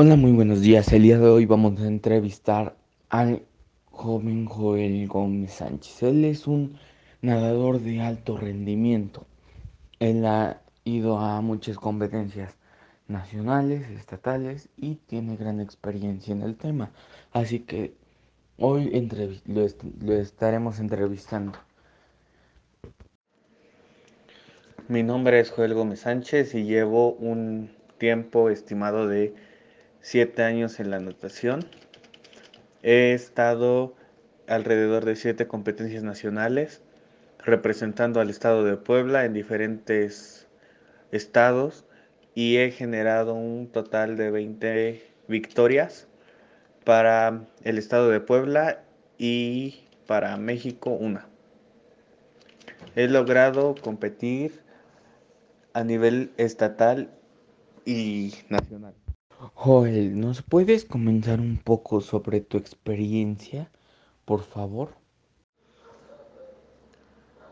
Hola, muy buenos días. El día de hoy vamos a entrevistar al joven Joel Gómez Sánchez. Él es un nadador de alto rendimiento. Él ha ido a muchas competencias nacionales, estatales y tiene gran experiencia en el tema. Así que hoy lo, estaremos entrevistando. Mi nombre es Joel Gómez Sánchez y llevo un tiempo estimado de siete años en la natación. He estado alrededor de siete competencias nacionales, representando al estado de Puebla en diferentes estados y he generado un total de 20 victorias para el estado de Puebla y para México una. He logrado competir a nivel estatal y nacional. Joel, ¿nos puedes comentar un poco sobre tu experiencia, por favor?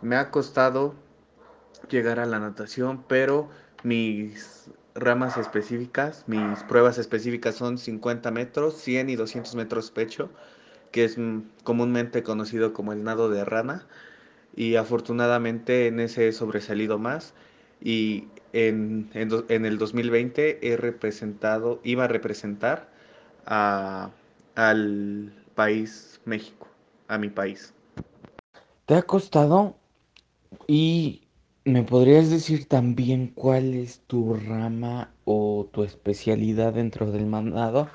Me ha costado llegar a la natación, pero mis ramas específicas, mis pruebas específicas son 50 metros, 100 y 200 metros pecho, que es comúnmente conocido como el nado de rana. Y afortunadamente en ese he sobresalido más y en, el 2020 he representado, iba a representar al país México, a mi país. ¿Te ha costado? Y me podrías decir también cuál es tu rama o tu especialidad dentro del mandado,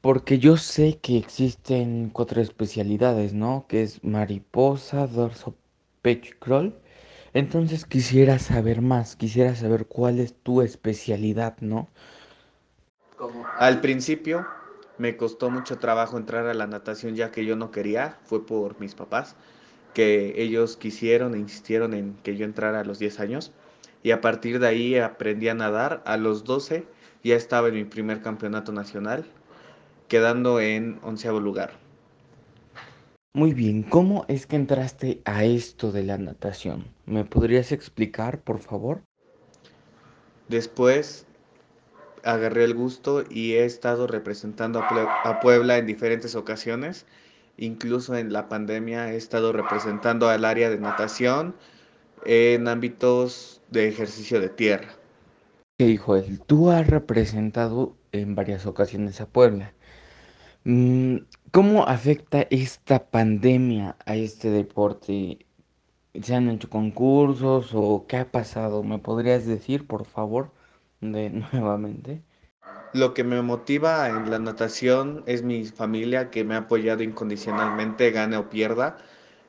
porque yo sé que existen cuatro especialidades, ¿no? Que es mariposa, dorso, pecho crawl. Entonces quisiera saber más, quisiera saber cuál es tu especialidad, ¿no? Al principio me costó mucho trabajo entrar a la natación ya que yo no quería, fue por mis papás, que ellos quisieron e insistieron en que yo entrara a los 10 años y a partir de ahí aprendí a nadar. A los 12 ya estaba en mi primer campeonato nacional, quedando en onceavo lugar. Muy bien, ¿cómo es que entraste a esto de la natación? ¿Me podrías explicar, por favor? Después agarré el gusto y he estado representando a, Puebla en diferentes ocasiones. Incluso en la pandemia he estado representando al área de natación en ámbitos de ejercicio de tierra. Ok, Joel, tú has representado en varias ocasiones a Puebla. Mm, ¿Cómo afecta esta pandemia a este deporte? ¿Se han hecho concursos o qué ha pasado? ¿Me podrías decir, por favor, de nuevamente? Lo que me motiva en la natación es mi familia que me ha apoyado incondicionalmente, gane o pierda,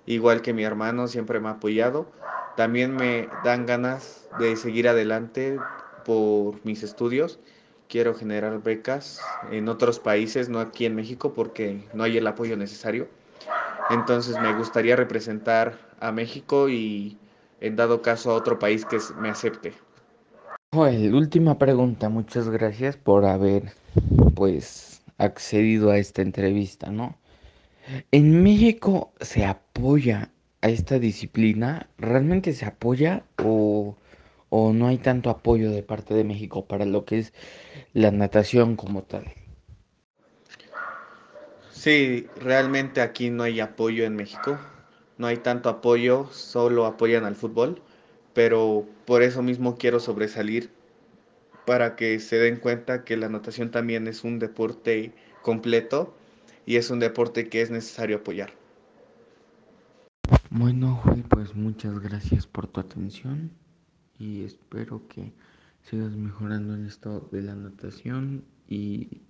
igual que mi hermano siempre me ha apoyado. También me dan ganas de seguir adelante por mis estudios quiero generar becas en otros países, no aquí en México, porque no hay el apoyo necesario. Entonces me gustaría representar a México y en dado caso a otro país que me acepte. Joel, última pregunta, muchas gracias por haber pues accedido a esta entrevista, ¿no? ¿En México se apoya a esta disciplina? ¿Realmente se apoya o o no hay tanto apoyo de parte de México para lo que es la natación como tal? Sí, realmente aquí no hay apoyo en México. No hay tanto apoyo, solo apoyan al fútbol, pero por eso mismo quiero sobresalir para que se den cuenta que la natación también es un deporte completo y es un deporte que es necesario apoyar. Bueno, pues muchas gracias por tu atención y espero que sigas mejorando en esto de la natación y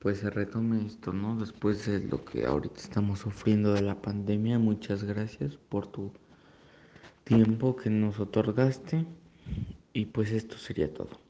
pues se retome esto, ¿no? Después de lo que ahorita estamos sufriendo de la pandemia, muchas gracias por tu tiempo que nos otorgaste y pues esto sería todo.